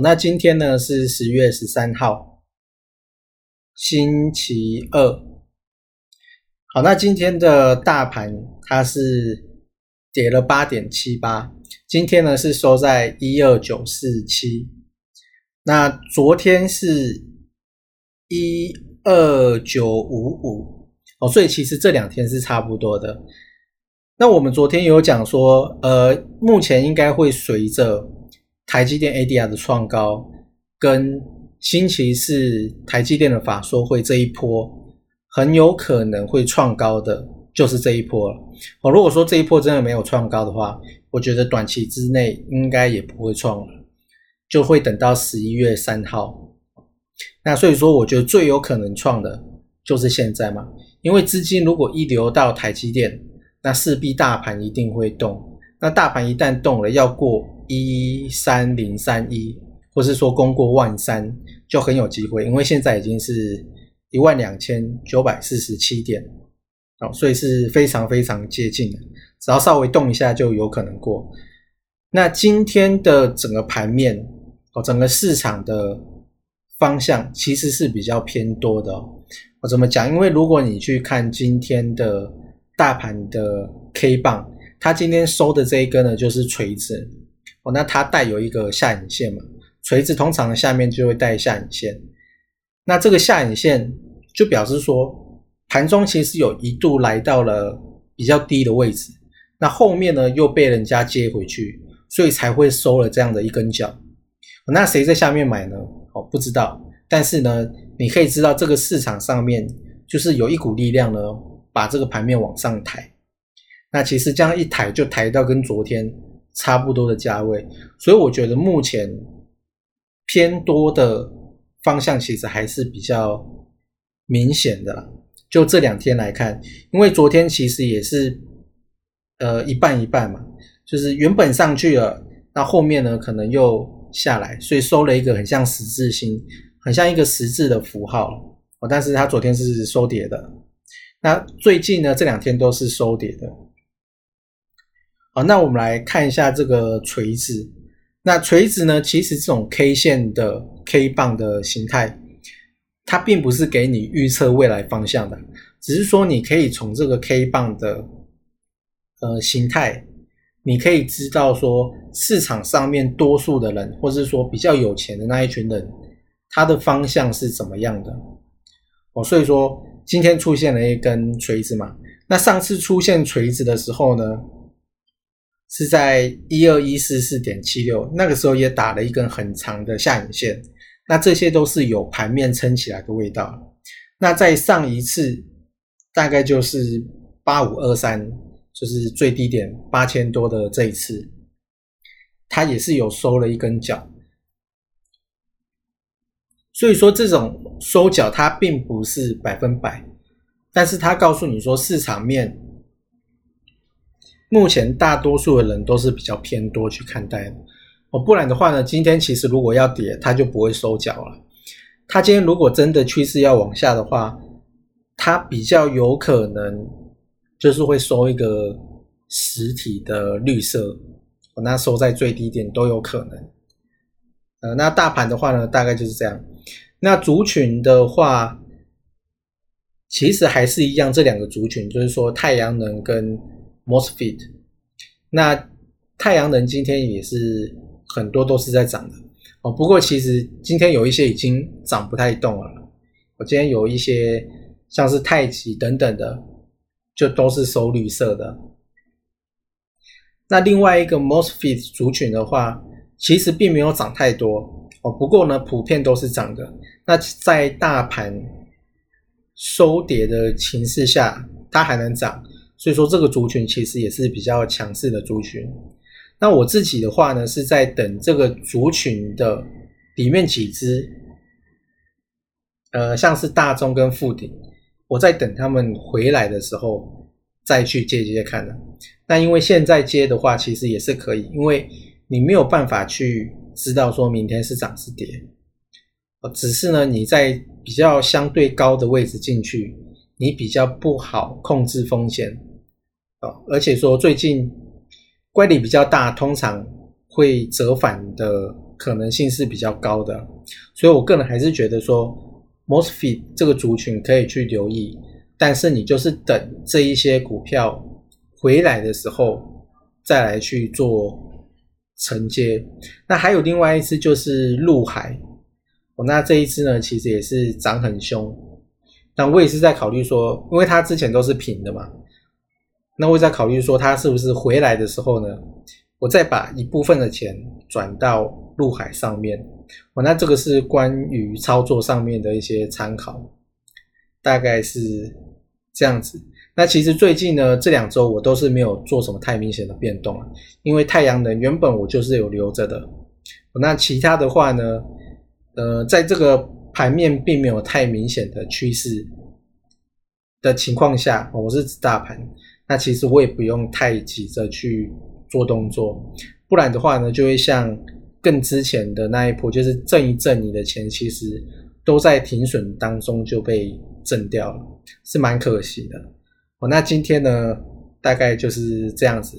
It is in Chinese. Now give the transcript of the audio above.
那今天呢是十月十三号，星期二。好，那今天的大盘它是跌了八点七八，今天呢是收在一二九四七。那昨天是一二九五五哦，所以其实这两天是差不多的。那我们昨天有讲说，呃，目前应该会随着。台积电 ADR 的创高，跟星期四台积电的法说会这一波，很有可能会创高的，就是这一波了。哦，如果说这一波真的没有创高的话，我觉得短期之内应该也不会创了，就会等到十一月三号。那所以说，我觉得最有可能创的就是现在嘛，因为资金如果一流到台积电，那势必大盘一定会动。那大盘一旦动了，要过。一三零三一，或是说攻过万三，就很有机会，因为现在已经是一万两千九百四十七点，哦，所以是非常非常接近的，只要稍微动一下就有可能过。那今天的整个盘面，哦，整个市场的方向其实是比较偏多的。我怎么讲？因为如果你去看今天的大盘的 K 棒，它今天收的这一根呢，就是锤子。那它带有一个下影线嘛？锤子通常下面就会带下影线，那这个下影线就表示说，盘中其实有一度来到了比较低的位置，那后面呢又被人家接回去，所以才会收了这样的一根脚。那谁在下面买呢？哦，不知道，但是呢，你可以知道这个市场上面就是有一股力量呢，把这个盘面往上抬。那其实这样一抬就抬到跟昨天。差不多的价位，所以我觉得目前偏多的方向其实还是比较明显的。就这两天来看，因为昨天其实也是呃一半一半嘛，就是原本上去了，那后面呢可能又下来，所以收了一个很像十字星，很像一个十字的符号哦。但是它昨天是收跌的，那最近呢这两天都是收跌的。好，那我们来看一下这个锤子。那锤子呢，其实这种 K 线的 K 棒的形态，它并不是给你预测未来方向的，只是说你可以从这个 K 棒的呃形态，你可以知道说市场上面多数的人，或是说比较有钱的那一群人，他的方向是怎么样的。哦，所以说今天出现了一根锤子嘛，那上次出现锤子的时候呢？是在一二一四四点七六，那个时候也打了一根很长的下影线，那这些都是有盘面撑起来的味道。那在上一次大概就是八五二三，就是最低点八千多的这一次，它也是有收了一根脚。所以说这种收脚它并不是百分百，但是它告诉你说市场面。目前大多数的人都是比较偏多去看待的哦，不然的话呢，今天其实如果要跌，它就不会收脚了。它今天如果真的趋势要往下的话，它比较有可能就是会收一个实体的绿色，那收在最低点都有可能。呃，那大盘的话呢，大概就是这样。那族群的话，其实还是一样，这两个族群就是说太阳能跟。Mosfet，那太阳能今天也是很多都是在涨的哦。不过其实今天有一些已经涨不太动了。我今天有一些像是太极等等的，就都是收绿色的。那另外一个 Mosfet 族群的话，其实并没有涨太多哦，不过呢，普遍都是涨的。那在大盘收跌的情势下，它还能涨，所以说这个族群其实也是比较强势的族群。那我自己的话呢，是在等这个族群的里面几只，呃，像是大中跟富鼎，我在等他们回来的时候再去接接看的。那因为现在接的话，其实也是可以，因为你没有办法去知道说明天是涨是跌，只是呢你在比较相对高的位置进去，你比较不好控制风险啊，而且说最近。乖离比较大，通常会折返的可能性是比较高的，所以我个人还是觉得说，Mosfet 这个族群可以去留意，但是你就是等这一些股票回来的时候再来去做承接。那还有另外一只就是陆海，哦，那这一只呢其实也是涨很凶，但我也是在考虑说，因为它之前都是平的嘛。那我在考虑说，他是不是回来的时候呢，我再把一部分的钱转到陆海上面。哦，那这个是关于操作上面的一些参考，大概是这样子。那其实最近呢，这两周我都是没有做什么太明显的变动啊，因为太阳能原本我就是有留着的。那其他的话呢，呃，在这个盘面并没有太明显的趋势的情况下，我是指大盘。那其实我也不用太急着去做动作，不然的话呢，就会像更之前的那一波，就是挣一挣你的钱，其实都在停损当中就被挣掉了，是蛮可惜的。哦，那今天呢，大概就是这样子。